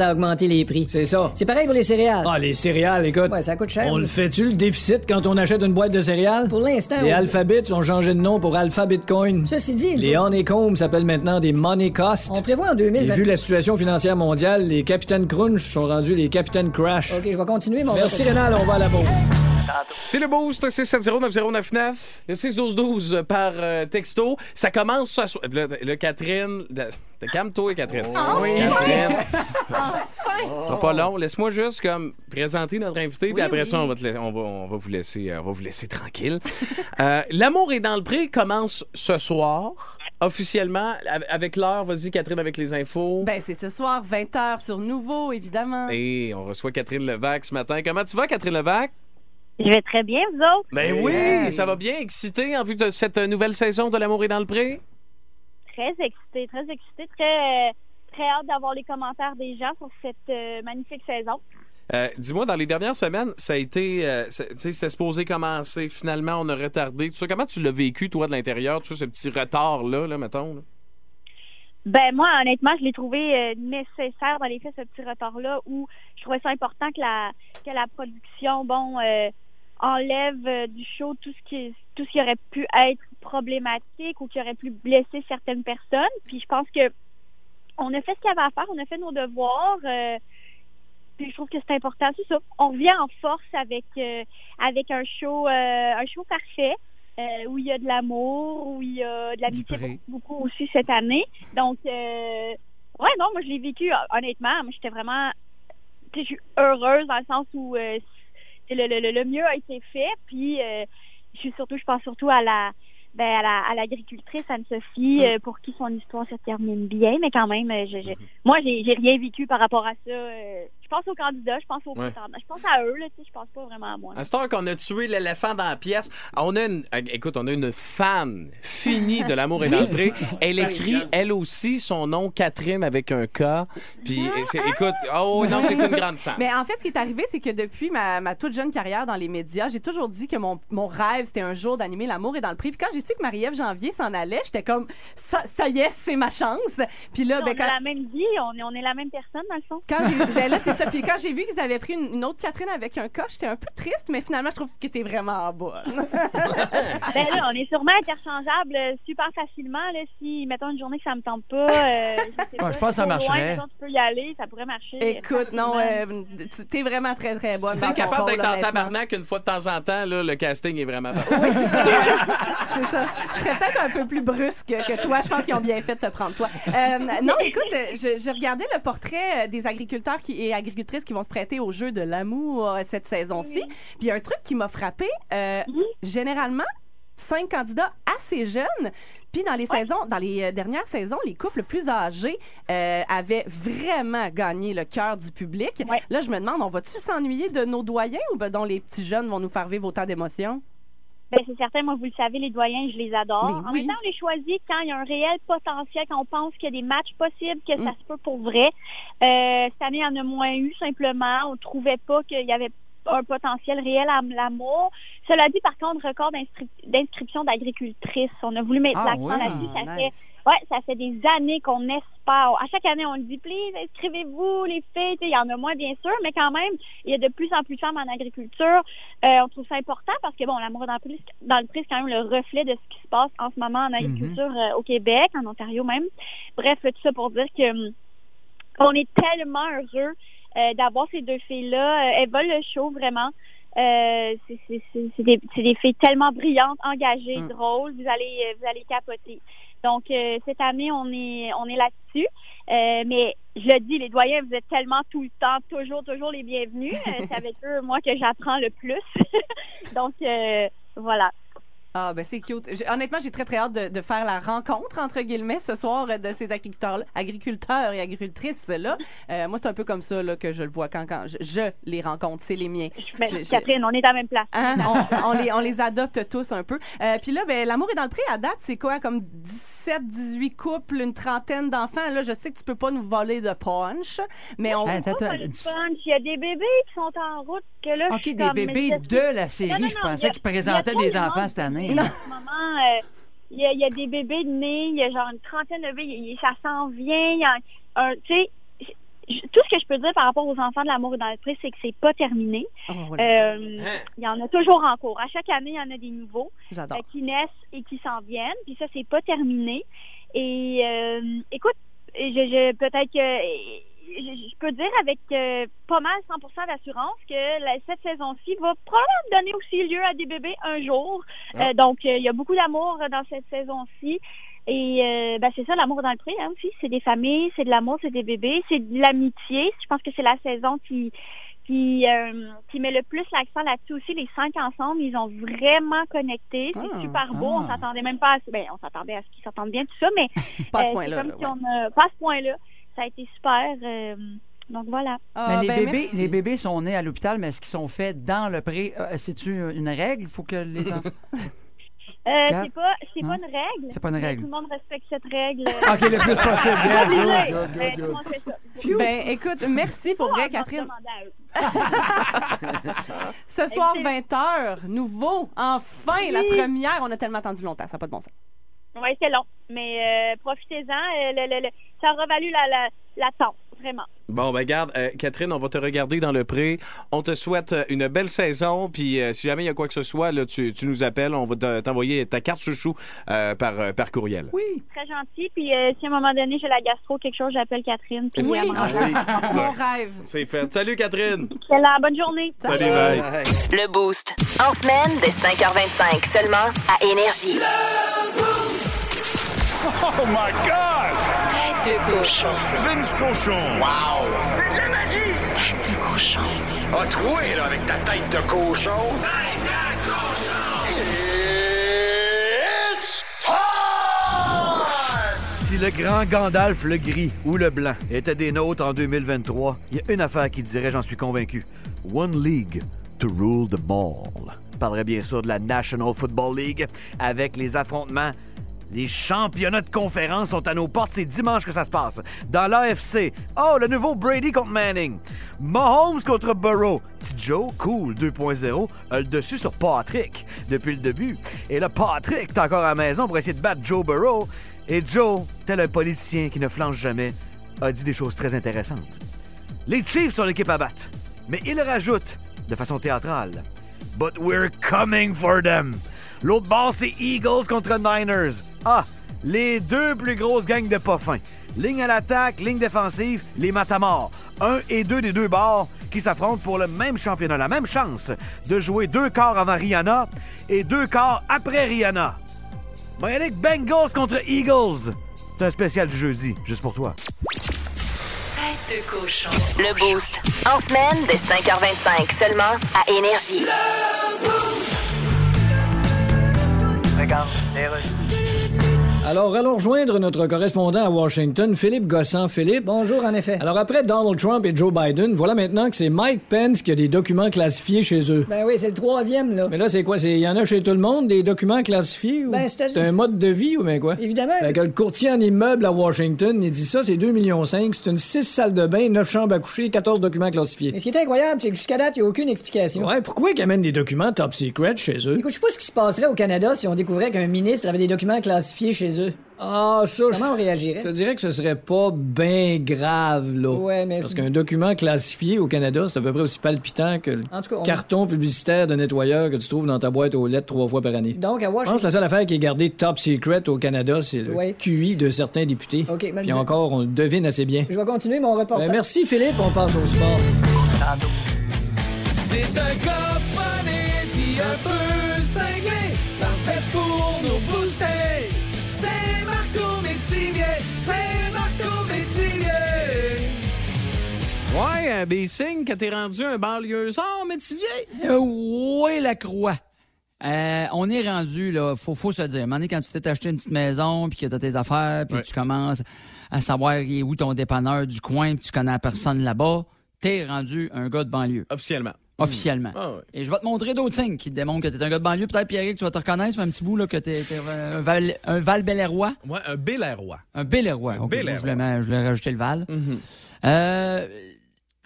à augmenter les prix. C'est ça. C'est pareil pour les céréales. Ah, les céréales, écoute. Ouais, ça coûte cher. On le fait-tu, le déficit, quand on achète une boîte de céréales? Pour l'instant, Les oui. alphabets ont changé de nom pour Alpha Bitcoin. Ceci dit, Les faut- honeycombs s'appellent maintenant des money cost. on prévoit en Et 2020. vu la situation financière mondiale, les capitaines crunch sont rendus les capitaines crash. OK, je vais continuer, mon Merci Rénal, on va à la bourse. C'est le boost, c'est 7090999. Le 61212 par euh, texto. Ça commence ce soir. Là, Catherine. de- de- Calme-toi, Catherine. oui, Catherine. Ce sera pas long. Laisse-moi juste comme présenter notre invité, puis après ça, on va, te la- on, va, on va vous laisser, euh, on va vous laisser tranquille. Euh, L'amour est dans le pré commence ce soir. Officiellement, av- avec l'heure, vas-y Catherine avec les infos. Ben, c'est ce soir, 20h sur Nouveau, évidemment. Et on reçoit Catherine Levac ce matin. Comment tu vas, Catherine Levac? Je vais très bien, vous autres? Ben oui, ça va bien. Excité en vue de cette nouvelle saison de L'amour est dans le pré? Très excitée, très excitée, très, très hâte d'avoir les commentaires des gens sur cette euh, magnifique saison. Euh, Dis-moi, dans les dernières semaines, ça a été. euh, c'est- tu sais, c'était supposé commencer. Finalement, on a retardé. Tu sais, comment tu l'as vécu, toi, de l'intérieur, tu sais, ce petit retard-là, là, mettons? là? Ben moi, honnêtement, je l'ai trouvé euh, nécessaire dans les faits, ce petit retard-là, où je trouvais ça important que la que la production, bon, euh, enlève euh, du show tout ce qui tout ce qui aurait pu être problématique ou qui aurait pu blesser certaines personnes. Puis je pense que on a fait ce qu'il y avait à faire, on a fait nos devoirs. euh, puis je trouve que c'est important, c'est ça. On revient en force avec euh, avec un show euh, un show parfait. euh, où il y a de l'amour, où il y a de l'amitié beaucoup, aussi cette année. Donc, euh, ouais, non, moi, je l'ai vécu, honnêtement. Moi, j'étais vraiment, tu sais, je suis heureuse dans le sens où euh, le, le, le- le mieux a été fait. Puis, euh, je suis surtout, je pense surtout à la, ben, à la, à l'agricultrice Anne-Sophie, euh, pour qui son histoire se termine bien. Mais quand même, euh, je, je- moi, j'ai, j'ai rien vécu par rapport à ça. euh, je pense aux candidats, je pense aux Ouais. Je pense à eux, là, tu sais, je pense pas vraiment à moi. À cette heure qu'on a tué l'éléphant dans la pièce, on a une, euh, écoute, on a une fan finie de l'amour et dans le pré. Elle écrit, elle aussi, son nom Catherine avec un K. Puis, c'est- écoute, oh non, c'est une grande fan. Mais en fait, ce qui est arrivé, c'est que depuis ma, ma toute jeune carrière dans les médias, j'ai toujours dit que mon, mon rêve, c'était un jour d'animer L'amour et dans le prix. Puis quand j'ai su que Marie-Ève Janvier s'en allait, j'étais comme, ça, ça y est, c'est ma chance. Puis là, on ben, a quand, la même vie, on est, on est la même personne, dans le fond. quand j'ai ben là, c'est ça. Puis quand j'ai vu qu'ils avaient pris une, une autre Catherine avec un cas, j'étais un peu triste, mais finalement, je trouve que t'es vraiment bonne. Ben là, on est sûrement interchangeables euh, super facilement. Là, si, mettons, une journée que ça me tente pas, euh, je, sais pas, je pense que ça marcherait. Loin, tu peux y aller, ça pourrait marcher. Écoute, non, euh, tu- t'es vraiment très, très bonne. Si t'es capable d'être en tabarnak une fois de temps en temps, là, le casting est vraiment parfait. C'est ça. Je serais peut-être un peu plus brusque que toi. Je pense qu'ils ont bien fait de te prendre, toi. Euh, non, écoute, euh, je, je regardais le portrait euh, des agriculteurs qui, et agricultrices qui vont se prêter au jeu de l'amour cette saison-ci. Puis un truc qui m'a frappé. Euh, Généralement, cinq candidats assez jeunes. Puis dans les saisons, dans les euh, dernières saisons, les couples plus âgés euh, avaient vraiment gagné le cœur du public. Ouais. Là, je me demande, on va-tu s'ennuyer de nos doyens ou ben donc les petits jeunes vont nous faire vivre autant d'émotions? Ben, c'est certain, moi, vous le savez, les doyens, je les adore. Mais en oui. même temps, on les choisit quand il y a un réel potentiel, quand on pense qu'il y a des matchs possibles, que Mm. ça se peut pour vrai. Euh, cette année, il y en a moins eu, simplement. On trouvait pas qu'il y avait un potentiel réel à l'amour. Cela dit, par contre, record d'inscri- d'inscription d'agricultrices. On a voulu mettre Ah l'accent ouais, là-dessus. Ça nice. fait, ouais, ça fait des années qu'on espère. À chaque année, on le dit, please, inscrivez-vous, les filles. Il y en a moins, bien sûr, mais quand même, il y a de plus en plus de femmes en agriculture. Euh, on trouve ça important parce que, bon, l'amour dans le prix, dans le prix, c'est quand même le reflet de ce qui se passe en ce moment en agriculture euh, au Québec, en Ontario même. Bref, tout ça pour dire que hum, on est tellement heureux euh, d'avoir ces deux filles-là. Euh, elles volent le show, vraiment. Euh, c'est c'est- c'est- c'est des, c'est des filles tellement brillantes, engagées, Mm. drôles. Vous allez, euh, vous allez capoter. Donc euh, cette année, on est, on est là-dessus. Euh, mais je le dis, les doyens, vous êtes tellement tout le temps, toujours, toujours les bienvenus. Euh, c'est avec eux, moi, que j'apprends le plus. Donc euh, voilà. Ah, ben c'est cute. Honnêtement, j'ai très, très hâte de, de faire la rencontre, entre guillemets, ce soir euh, de ces agriculteurs, agriculteurs et agricultrices-là. Euh, moi, c'est un peu comme ça là, que je le vois quand, quand je, je les rencontre. C'est les miens. Mais, Je- je- Catherine, on est à la même place. Hein? On, on les, on les adopte tous un peu. Euh, Puis là, ben, l'amour est dans le pré à date, c'est quoi? Comme 17, 18 couples, une trentaine d'enfants. Là, je sais que tu peux pas nous voler de punch, mais on. Pas de punch. Il y a des bébés qui sont en route. Que là, je OK, suis des comme, bébés de la série. Non, non, je pensais qu'ils présentaient des enfants de cette année. En ce moment, euh, il y, a, il y a des bébés nés, il y a genre une trentaine de bébés, il- ça s'en vient. Il y a un, un- tu sais, je- tout ce que je peux dire par rapport aux enfants de l'amour et dans le pré, c'est que c'est pas terminé. Oh, Euh, Il y en a toujours en cours. À chaque année, il y en a des nouveaux J'adore. euh, qui naissent et qui s'en viennent. Puis ça, c'est pas terminé. Et euh, écoute, je, je peut-être que je, peux dire avec euh, pas mal 100% d'assurance que la- cette saison-ci va probablement donner aussi lieu à des bébés un jour. Ah. Euh, donc, euh, il y a beaucoup d'amour dans cette saison-ci. Et euh, ben, c'est ça, l'amour dans le pré hein, aussi. C'est des familles, c'est de l'amour, c'est des bébés, c'est de l'amitié. Je pense que c'est la saison qui qui, euh, qui met le plus l'accent là-dessus aussi. Les cinq ensemble, ils ont vraiment connecté. C'est Ah, super beau. On ah. s'attendait même pas à ben, on s'attendait à ce qu'ils s'entendent bien, tout ça, mais Pas à ce euh, point-là, si on a- pas à ce point-là. Ça a été super. euh, donc voilà. Ah, mais les, ben, bébés, merci. les bébés sont nés à l'hôpital, mais est-ce qu'ils sont faits dans le pré? Euh, C'est-tu une règle? Il faut que les enfants. Euh, c'est pas, c'est Hein? pas une règle. C'est pas une règle. Tout le monde respecte cette règle. OK, le plus possible. Yes, Obligé. good, good, good, Ben, good. Ben, écoute, merci pour vrai, Catherine. Ce soir, 20h, nouveau, enfin, la première. On a tellement attendu longtemps, ça n'a pas de bon sens. Oui, c'est long, mais euh, profitez-en. euh, le- le- le- ça aura valu la, la, l'attente, vraiment. Bon, ben garde, euh, Catherine, on va te regarder dans le pré. On te souhaite euh, une belle saison. Puis euh, si jamais il y a quoi que ce soit, là, tu, tu nous appelles. On va te- t'envoyer ta carte chouchou euh, par, par courriel. Oui. Très gentil. Puis euh, si à un moment donné j'ai la gastro, quelque chose, j'appelle Catherine. Puis Oui. Ah Mon rêve. C'est fait. Salut, Catherine. C'est la bonne journée. Salut, bye. Le Boost. En semaine, dès 5h25 seulement à Énergie. Oh my God! Tête de cochon. Vince cochon. Wow! C'est de la magie! Tête de cochon. A troué, là, avec ta tête de cochon. Tête de cochon! It's time! Si le grand Gandalf le gris ou le blanc était des nôtres en 2023, il y a une affaire qui dirait, j'en suis convaincu. One League to rule the ball. Je parlerai bien sûr de la National Football League avec les affrontements. Les championnats de conférence sont à nos portes. C'est dimanche que ça se passe. Dans l'AFC, oh, le nouveau Brady contre Manning. Mahomes contre Burrow. Petit Joe, cool, 2.0, a le dessus sur Patrick depuis le début. Et là, Patrick est encore à la maison pour essayer de battre Joe Burrow. Et Joe, tel un politicien qui ne flanche jamais, a dit des choses très intéressantes. Les Chiefs sont l'équipe à battre. Mais il rajoute, de façon théâtrale, But we're coming for them. L'autre bord, c'est Eagles contre Niners. Ah, les deux plus grosses gangs de pas fins. Ligne à l'attaque, ligne défensive, les matamors. Un et deux des deux bords qui s'affrontent pour le même championnat, la même chance de jouer deux quarts avant Rihanna et deux quarts après Rihanna. Moyanic Bengals contre Eagles. C'est un spécial du jeudi, juste pour toi. Tête de cochon. Le Boost. En semaine, dès 5h25 seulement à Énergie. legal. Deus. Alors, allons rejoindre notre correspondant à Washington, Philippe Gossan. Philippe? Bonjour, en effet. Alors, après Donald Trump et Joe Biden, voilà maintenant que c'est Mike Pence qui a des documents classifiés chez eux. Ben oui, c'est le troisième, là. Mais là, c'est quoi? Il y en a chez tout le monde, des documents classifiés? Ou... Ben, c'est- un mode de vie ou bien quoi? Évidemment. Fait que le courtier en immeuble à Washington, il dit ça, c'est 2,5 millions. C'est une 6 salles de bain, 9 chambres à coucher, 14 documents classifiés. Mais ce qui est incroyable, c'est que jusqu'à date, il n'y a aucune explication. Ouais, pourquoi ils amènent des documents top secret chez eux? Écoute, je sais pas ce qui se passerait au Canada si on découvrait qu'un ministre avait des documents classifiés chez eux. Ah, ça, Comment on je réagirait? te dirais que ce serait pas bien grave, là. Ouais, mais. Parce qu'un document classifié au Canada, c'est à peu près aussi palpitant que le En tout cas, on- carton publicitaire de nettoyeur que tu trouves dans ta boîte aux lettres trois fois par année. Donc, à Je pense que Washington. la seule affaire qui est gardée top secret au Canada, c'est le Ouais. QI de certains députés. OK, Puis encore, on le devine assez bien. je vais continuer mon reportage. Ben, merci Philippe, on passe au sport. C'est un pis un peu Ouais, euh, des signes que t'es rendu un banlieusard, Métivier. Euh, ouais, la croix. Euh, on est rendu, là, faut, faut se dire. Un donné, quand tu t'es acheté une petite maison, puis que tu as tes affaires, puis Ouais. tu commences à savoir où ton dépanneur du coin, puis tu connais la personne là-bas, t'es rendu un gars de banlieue. Officiellement. Officiellement. Ah ouais. Et je vais te montrer d'autres signes qui te démontrent que t'es un gars de banlieue. Peut-être, Pierre, tu vas te reconnaître, un petit bout, là, que t'es un Val, un Val Belleroy. Ouais, un Bélérois. Un Belleroy. Ok, Belleroy. Je voulais, je voulais rajouter le Val. Mhm. Euh,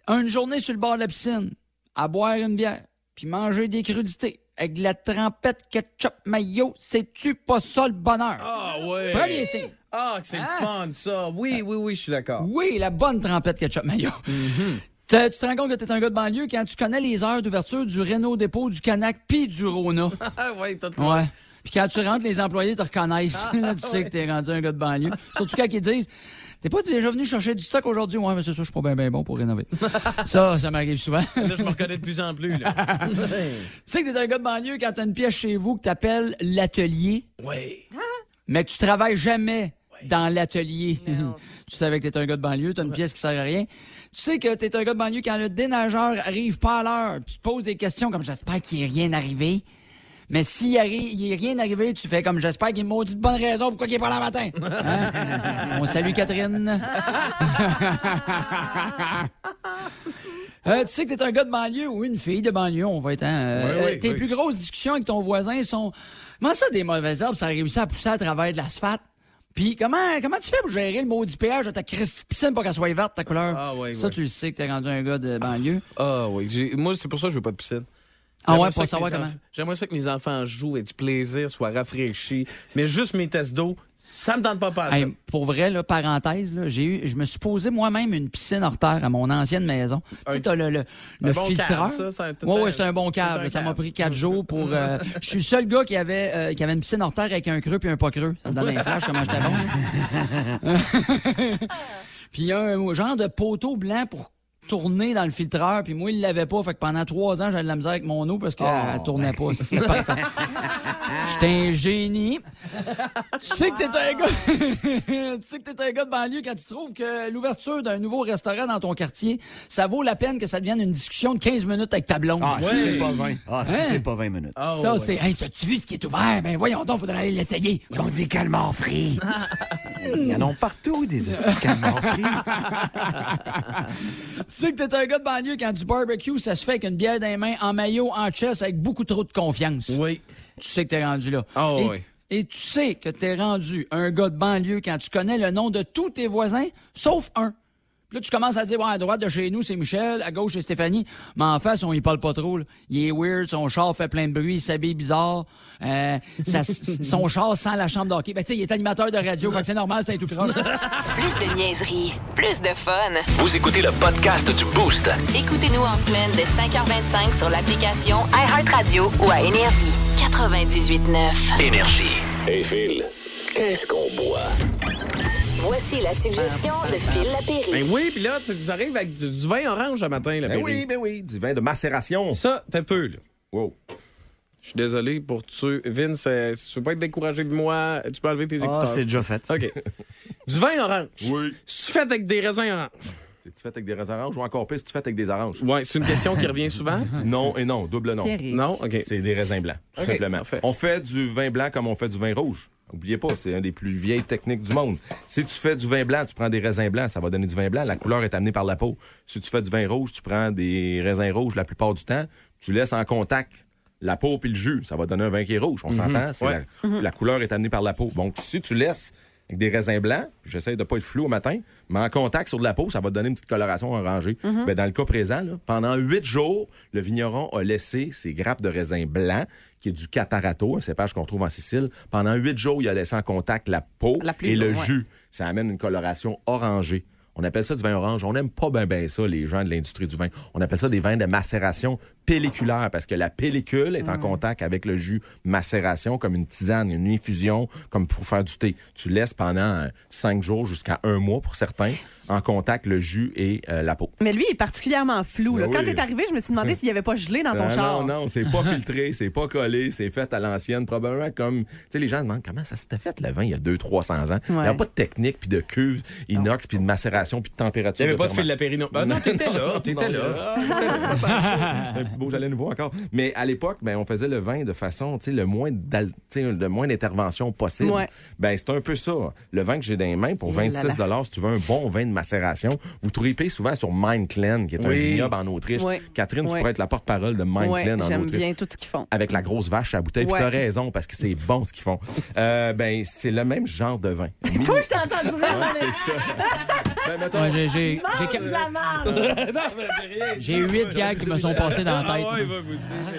une journée sur le bord de la piscine, à boire une bière, puis manger des crudités avec de la trempette ketchup mayo, c'est-tu pas ça le bonheur? Ah, ouais. Premier signe. Ah, que c'est Hein? le fun, ça. Oui, oui, oui, je suis d'accord. Oui, la bonne trempette ketchup mayo. Tu tu te rends compte que t'es un gars de banlieue quand tu connais les heures d'ouverture du Renault Dépôt, du Canac, puis du Rona. Ah, ouais, tout Ouais. Puis quand tu rentres, les employés te reconnaissent. Là, tu sais que t'es rendu un gars de banlieue. Surtout quand ils disent T'es pas déjà venu chercher du stock aujourd'hui? Ouais, mais c'est ça, je suis pas bien bon pour rénover. ça, ça m'arrive souvent. Là, je me reconnais de plus en plus, là. Tu sais que t'es un gars de banlieue quand t'as une pièce chez vous que t'appelles l'atelier, ouais. mais que tu travailles jamais dans l'atelier. tu savais que t'es un gars de banlieue, t'as une pièce qui sert à rien. Tu sais que t'es un gars de banlieue quand le dénageur arrive pas à l'heure. Tu te poses des questions comme j'espère qu'il est rien arrivé. Mais s'il il est rien arrivé, tu fais comme j'espère qu'il est maudit de bonne raison pourquoi il est pas là le matin. Hein? On salue Catherine. Euh, tu sais que t'es un gars de banlieue ou une fille de banlieue, on va être. hein, euh, Oui, oui, tes oui. plus grosses discussions avec ton voisin sont. Comment ça, des mauvaises herbes, ça a réussi à pousser à travers de l'asphalte? Puis comment, comment tu fais pour gérer le maudit péage de ta piscine pour qu'elle soit verte, ta couleur? Ah, ça, tu le sais que t'es rendu un gars de banlieue. Ah, oui. Moi, c'est pour ça que je veux pas de piscine. Ah ouais, pour savoir comment. J'aimerais ça que mes enfants jouent, aient du plaisir, soient rafraîchis. Mais juste mes tests d'eau, ça me tente pas pas. Hey, pour vrai, là, parenthèse, là, j'ai eu, je me suis posé moi-même une piscine hors terre à mon ancienne maison. Tu sais, t'as le, le, le un bon filtreur? ça, ouais, un- ouais, c'est un bon câble. un Ça m'a pris quatre jours pour. euh, je suis le seul gars qui avait, euh, qui avait une piscine hors terre avec un creux puis un pas creux. Ça me donne un flash comment j'étais bon. puis un genre de poteau blanc pour tourner dans le filtreur, puis moi, il l'avait pas. Fait que pendant trois ans, j'avais de la misère avec mon eau parce qu'elle elle tournait pas. C'était parfait. J'étais un génie. Tu sais que t'es un gars. tu sais que t'es un gars de banlieue quand tu trouves que l'ouverture d'un nouveau restaurant dans ton quartier, ça vaut la peine que ça devienne une discussion de 15 minutes avec ta blonde. Ah, si c'est pas 20. Ah, si Hein? c'est pas 20 minutes. Ah, ça, ouais. c'est. Hey, t'as-tu vu ce qui est ouvert? Ben voyons donc, faudrait aller l'essayer. Ils ont des calmars frits. Il y en a partout, des calmars frits. Tu sais que t'es un gars de banlieue quand du barbecue, ça se fait avec une bière dans les mains, en maillot, en chest, avec beaucoup trop de confiance. Oui. Tu sais que t'es rendu là. Ah, et, oui. et tu sais que t'es rendu un gars de banlieue quand tu connais le nom de tous tes voisins, sauf un. Puis là, tu commences à dire, ouais, à droite de chez nous, c'est Michel, à gauche, c'est Stéphanie. Mais en face, on y parle pas trop. là. Il est weird, son char fait plein de bruit, il s'habille bizarre. Euh, ça- son char sent la chambre d'hockey. Ben, tu sais, il est animateur de radio, fait que c'est normal, c'est un tout croche. Plus de niaiserie, plus de fun. Vous écoutez le podcast du Boost. Écoutez-nous en semaine de 5h25 sur l'application iHeartRadio ou à Énergie. 98.9. Énergie. Hey Phil, qu'est-ce qu'on boit? Voici la suggestion de Phil Lapéry. Ben oui, puis là, tu nous arrives avec du, du vin orange le matin, là, Ben Perry. oui, ben oui, du vin de macération. Ça, t'as peu, là. Wow. Je suis désolé pour tu. Vince, euh, si tu veux pas être découragé de moi, tu peux enlever tes Ah, écouteurs. c'est déjà fait. OK. du vin orange. Oui. C'est fait avec des raisins oranges? C'est-tu fait avec des raisins oranges ou encore pire, c'est-tu fait avec des oranges? Ouais, c'est une question qui revient souvent. Non et non, double non. Pierrick. Non, OK. C'est des raisins blancs, tout OK, simplement. parfait. On fait du vin blanc comme on fait du vin rouge. Oubliez pas, c'est une des plus vieilles techniques du monde. Si tu fais du vin blanc, tu prends des raisins blancs, ça va donner du vin blanc. La couleur est amenée par la peau. Si tu fais du vin rouge, tu prends des raisins rouges la plupart du temps. Tu laisses en contact la peau puis le jus. Ça va donner un vin qui est rouge. On s'entend? Ouais. la, la couleur est amenée par la peau. Donc, si tu laisses avec des raisins blancs, j'essaie de pas être flou au matin, mais en contact sur de la peau, ça va te donner une petite coloration orangée. Ben, dans le cas présent, là, pendant huit jours, le vigneron a laissé ses grappes de raisins blancs, qui est du catarato, un cépage qu'on trouve en Sicile. Pendant huit jours, il a laissé en contact la peau La et le ouais. jus. Ça amène une coloration orangée. On appelle ça du vin orange. On n'aime pas bien ben ça, les gens de l'industrie du vin. On appelle ça des vins de macération pelliculaire parce que la pellicule est en contact avec le jus macération comme une tisane, une infusion, comme pour faire du thé. Tu laisses pendant euh, cinq jours jusqu'à un mois pour certains en contact le jus et euh, la peau. Mais lui, il est particulièrement flou. là. Ben Quand oui. t'es arrivé, je me suis demandé s'il n'y avait pas gelé dans ton Ah, char. Non, non, c'est pas filtré, c'est pas collé, c'est fait à l'ancienne. Probablement comme. Tu sais, les gens demandent comment ça s'était fait le vin il y a 200-300 ans. Il n'y a pas de technique, puis de cuve inox, puis de macération, puis de température. Il n'y avait de pas de fil de Périno. Ah non, t'étais là, t'étais là. un petit beau j'allais nouveau encore. Mais à l'époque, ben, on faisait le vin de façon, tu sais, le moins d'al- tu sais, le moins d'intervention possible. Ouais. Ben, c'est un peu ça. Le vin que j'ai dans les mains pour Et là 26 si tu veux un bon vin de macération, vous tripez souvent sur Mindclen, qui est un Oui. vignoble en Autriche. Oui. Catherine, tu Oui. pourrais être la porte-parole de Ouais, Mindclen en J'aime Autriche bien tout ce qu'ils font. avec la grosse vache à bouteille. Puis Ouais. t'as raison, parce que c'est bon ce qu'ils font. Euh, ben, c'est le même genre de vin. Toi, je t'ai entendu. Ouais, c'est ça. Ben, mettons- Ouais, j'ai- j'ai- huit gags qui me sont passés dans la tête.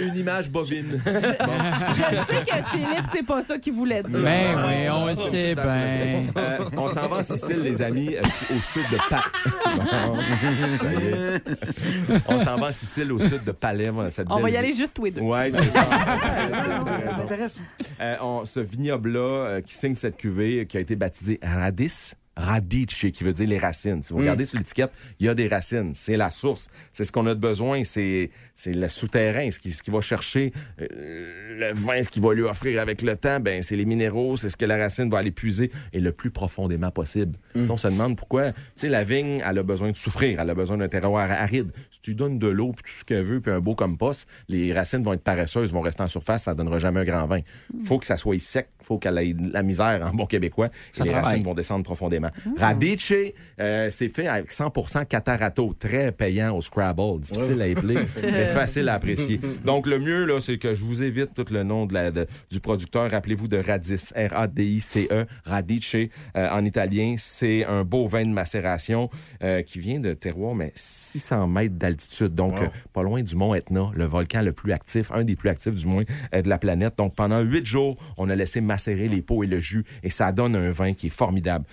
Une image bovine. Je sais que Philippe, c'est pas ça qu'il voulait dire. Ben oui, on le sait bien. Euh, on s'en va en Sicile, les amis, euh, au sud de. On s'en va en Sicile, au sud de Palerme. cette On va y aller juste tous les deux. Oui, c'est ça. Euh, on- ce vignoble-là euh, qui signe cette cuvée, qui a été baptisé Radis. Radice, qui veut dire les racines. Si vous regardez sur l'étiquette, il y a des racines. C'est la source. C'est ce qu'on a de besoin. C'est, le souterrain. Ce qui, ce qui va chercher euh, le vin, ce qu'il va lui offrir avec le temps, ben, c'est les minéraux. C'est ce que la racine va aller puiser et le plus profondément possible. On se demande pourquoi. Tu sais, la vigne, elle a besoin de souffrir. Elle a besoin d'un terroir aride. Si tu donnes de l'eau, puis tout ce qu'elle veut, puis un beau compost, les racines vont être paresseuses, vont rester en surface. Ça donnera jamais un grand vin. faut que ça soit sec. faut qu'elle ait la misère en bon québécois. Ça et les travaille. racines vont descendre profondément. Radice, euh, c'est fait avec 100% catarato, très payant au Scrabble, difficile à épeler, mais facile à apprécier. Donc le mieux là, c'est que je vous évite tout le nom de la, de- du producteur. Rappelez-vous de Radis, R-A-D-I-C-E, Radice euh, en italien. C'est un beau vin de macération euh, qui vient de terroir, mais 600 mètres d'altitude, donc pas loin du mont Etna, le volcan le plus actif, un des plus actifs du moins de la planète. Donc pendant huit jours, on a laissé macérer les pots et le jus et ça donne un vin qui est formidable.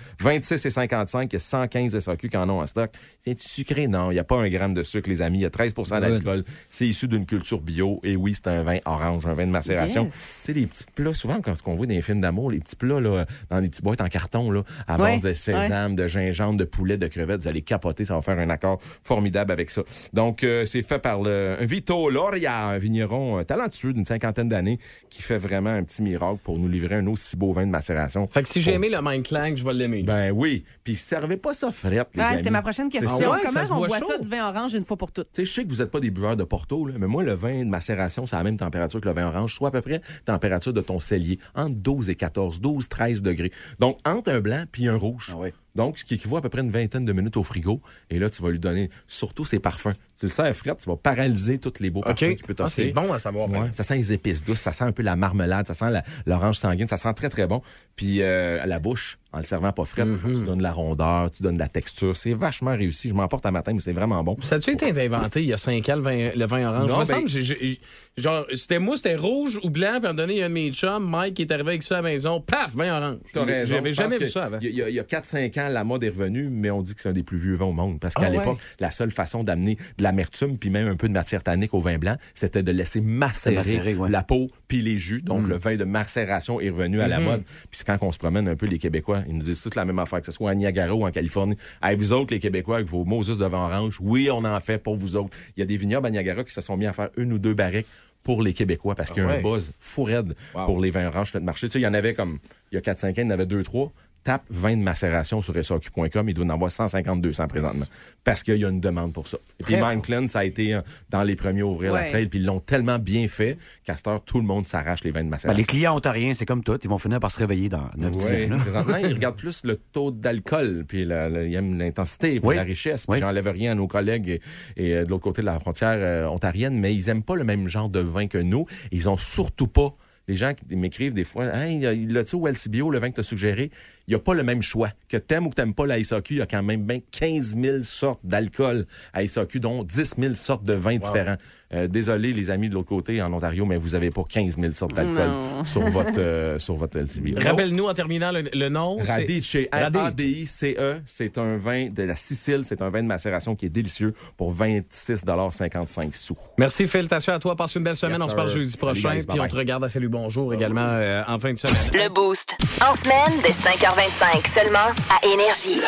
26 et 55, il y a 115 SAQ qui en ont en stock. C'est sucré? Non, il n'y a pas un gramme de sucre, les amis. Il y a 13% d'alcool. C'est issu d'une culture bio. Et oui, c'est un vin orange, un vin de macération. Yes. Tu sais, les petits plats, souvent, quand on voit dans les films d'amour, les petits plats là, dans des petites boîtes en carton, là, à base de sésame, de gingembre, de poulet, de crevettes, vous allez capoter. Ça va faire un accord formidable avec ça. Donc, euh, c'est fait par le Vito Loria, un vigneron euh, talentueux d'une cinquantaine d'années qui fait vraiment un petit miracle pour nous livrer un aussi beau vin de macération. Fait que si j'ai aimé le Mind Clank, je vais l'aimer. Ben oui. Puis servez pas ça frette, les Ouais, amis. c'était ma prochaine C'est question. Ah ouais, ça Comment on boit boit ça du vin orange une fois pour toutes? Tu sais, je sais que vous n'êtes pas des buveurs de Porto, là, mais moi, le vin de macération, c'est à la même température que le vin orange, soit à peu près température de ton cellier, entre 12 et 14, 12, 13 degrés. Donc, entre un blanc puis un rouge. Ah ouais. Donc, ce qui équivaut à peu près une vingtaine de minutes au frigo. Et là, tu vas lui donner surtout ses parfums. Tu le sers frette, tu vas paralyser tous les beaux parfums qu'il peut Ah, c'est t'offrir. bon à savoir. Ouais, ça sent les épices douces, ça sent un peu la marmelade, ça sent l'orange sanguine, ça sent très très bon. Puis euh, à la bouche, en le servant pas frais, Mm-hmm. tu donnes de la rondeur, tu donnes de la texture. C'est vachement réussi. Je m'emporte à matin, mais c'est vraiment bon. Ça a-tu été inventé il y a 5 ans, le vin, le vin orange? Non, ben- genre, c'était moi, c'était rouge ou blanc, puis à un moment donné, il y a un de mes chums, Mike, qui est arrivé avec ça à la maison, paf, vin orange. J'avais jamais vu ça avant. Il y a, il y a 4-5 ans, la mode est revenue, mais on dit que c'est un des plus vieux vins au monde. Parce qu'à Ah ouais? l'époque, la seule façon d'amener de l'amertume puis même un peu de matière tannique au vin blanc, c'était de laisser macérer, Macérer, ouais. la peau puis les jus. Donc, le vin de macération est revenu à la mode. Puis quand on se promène un peu, les Québécois, ils nous disent toute la même affaire, que ce soit à Niagara ou en Californie. Hey, vous autres, les Québécois, avec vos Moses de vin orange, oui, on en fait pour vous autres. Il y a des vignobles à Niagara qui se sont mis à faire une ou deux barriques pour les Québécois parce qu'il y a ouais. un buzz fou raide pour les vins oranges sur notre marché. Tu sais, il y en avait comme, il y a 4-5 ans, il y en avait 2-3. Tape vin de macération sur SAQ.com, il doit en avoir 150-200 présentement. Parce qu'il y a une demande pour ça. Et puis Mindclan, ça a été euh, dans les premiers à ouvrir la trail, puis ils l'ont tellement bien fait qu'à cette heure, tout le monde s'arrache les vins de Ben, macération. les clients ontariens, c'est comme tout. Ils vont finir par se réveiller dans 9 Ouais, présentement, ils regardent plus le taux d'alcool, puis la- la- ils aiment l'intensité, puis Oui. la richesse. Puis Oui. j'enlève rien à nos collègues et, et, euh, de l'autre côté de la frontière euh, ontarienne, mais ils aiment pas le même genre de vin que nous. Ils ont surtout pas les gens qui m'écrivent des fois, hey, il l'a-tu au LCBO, le vin que tu as suggéré? Il n'y a pas le même choix. Que t'aimes ou que t'aimes pas la SAQ, il y a quand même bien 15 000 sortes d'alcool à SAQ, dont 10 000 sortes de vins différents. Euh, désolé, les amis de l'autre côté, en Ontario, mais vous n'avez pas 15 000 sortes d'alcool sur votre, euh, sur votre LCBO. Rappelle-nous en terminant le, le nom. Radice, Radice. R-A-D-I-C-E, E. c'est un vin de la Sicile, c'est un vin de macération qui est délicieux pour 26,55 sous. Merci, félicitations à toi. Passe une belle semaine. Yes, on se parle jeudi prochain. guys. Puis on te regarde à Salut Bonjour également euh, en fin de semaine. Le Boost. En semaine, dès 5h25, seulement à Énergie.